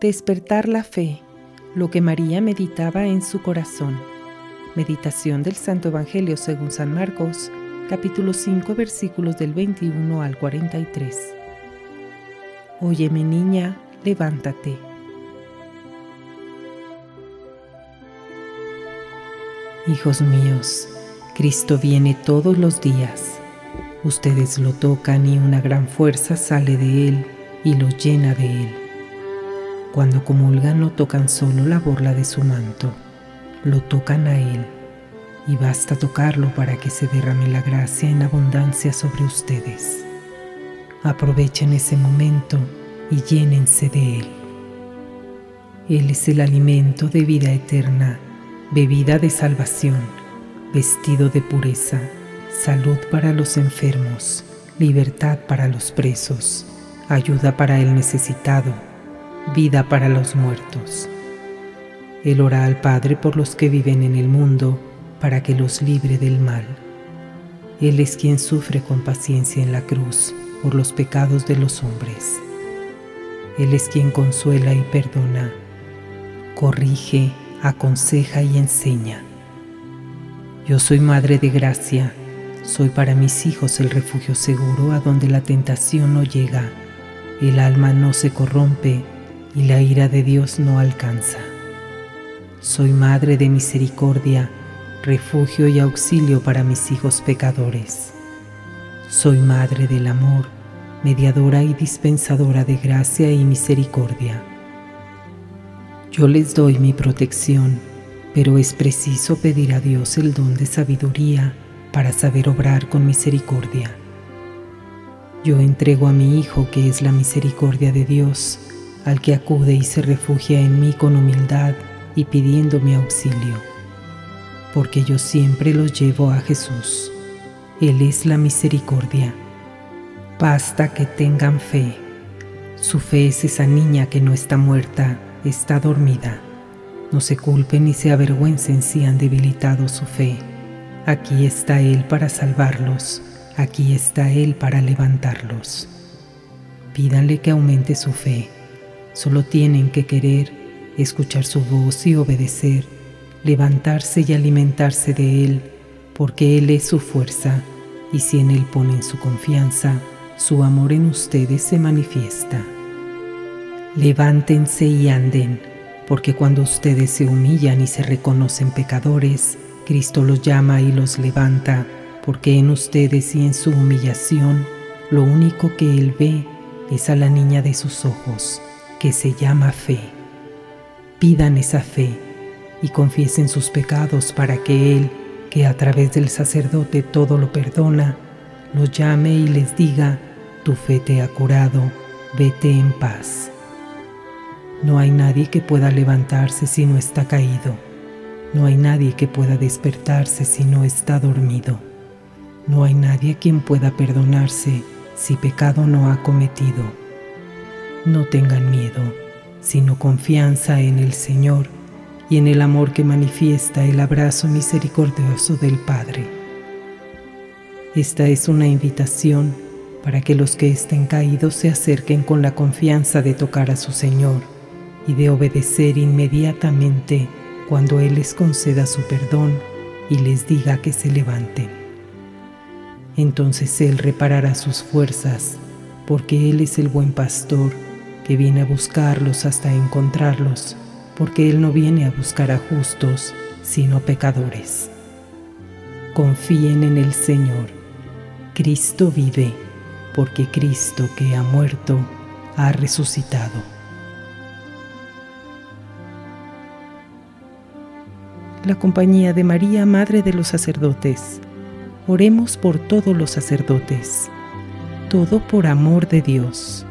Despertar la fe, lo que María meditaba en su corazón. Meditación del Santo Evangelio según San Marcos, capítulo 5, versículos del 21 al 43. Óyeme niña, levántate. Hijos míos, Cristo viene todos los días. Ustedes lo tocan y una gran fuerza sale de Él y lo llena de Él. Cuando comulgan no tocan solo la borla de su manto, lo tocan a Él y basta tocarlo para que se derrame la gracia en abundancia sobre ustedes. Aprovechen ese momento y llénense de Él. Él es el alimento de vida eterna, bebida de salvación, vestido de pureza, salud para los enfermos, libertad para los presos, ayuda para el necesitado, vida para los muertos. Él ora al Padre por los que viven en el mundo, para que los libre del mal. Él es quien sufre con paciencia en la cruz por los pecados de los hombres. Él es quien consuela y perdona, corrige, aconseja y enseña. Yo soy Madre de Gracia, soy para mis hijos el refugio seguro a donde la tentación no llega, el alma no se corrompe y la ira de Dios no alcanza. Soy Madre de Misericordia, refugio y auxilio para mis hijos pecadores. Soy Madre del Amor, mediadora y dispensadora de gracia y misericordia. Yo les doy mi protección, pero es preciso pedir a Dios el don de sabiduría para saber obrar con misericordia. Yo entrego a mi Hijo, que es la misericordia de Dios, al que acude y se refugia en mí con humildad y pidiendo mi auxilio, porque yo siempre los llevo a Jesús. Él es la misericordia. Basta que tengan fe. Su fe es esa niña que no está muerta, está dormida. No se culpen ni se avergüencen si han debilitado su fe. Aquí está Él para salvarlos, aquí está Él para levantarlos. Pídanle que aumente su fe. Solo tienen que querer, escuchar su voz y obedecer, levantarse y alimentarse de Él, porque Él es su fuerza, y si en Él ponen su confianza, su amor en ustedes se manifiesta. Levántense y anden, porque cuando ustedes se humillan y se reconocen pecadores, Cristo los llama y los levanta, porque en ustedes y en su humillación, lo único que Él ve es a la niña de sus ojos, que se llama fe. Pidan esa fe y confiesen sus pecados para que Él, que a través del sacerdote todo lo perdona, los llame y les diga, tu fe te ha curado, vete en paz. No hay nadie que pueda levantarse si no está caído no hay nadie que pueda despertarse si no está dormido. No hay nadie quien pueda perdonarse si pecado no ha cometido. No tengan miedo, sino confianza en el Señor y en el amor que manifiesta el abrazo misericordioso del Padre. Esta es una invitación para que los que estén caídos se acerquen con la confianza de tocar a su Señor y de obedecer inmediatamente cuando Él les conceda su perdón y les diga que se levanten. Entonces Él reparará sus fuerzas, porque Él es el buen pastor que viene a buscarlos hasta encontrarlos, porque Él no viene a buscar a justos, sino pecadores. Confíen en el Señor. Cristo vive, porque Cristo que ha muerto, ha resucitado. la compañía de María, Madre de los Sacerdotes. Oremos por todos los sacerdotes, todo por amor de Dios.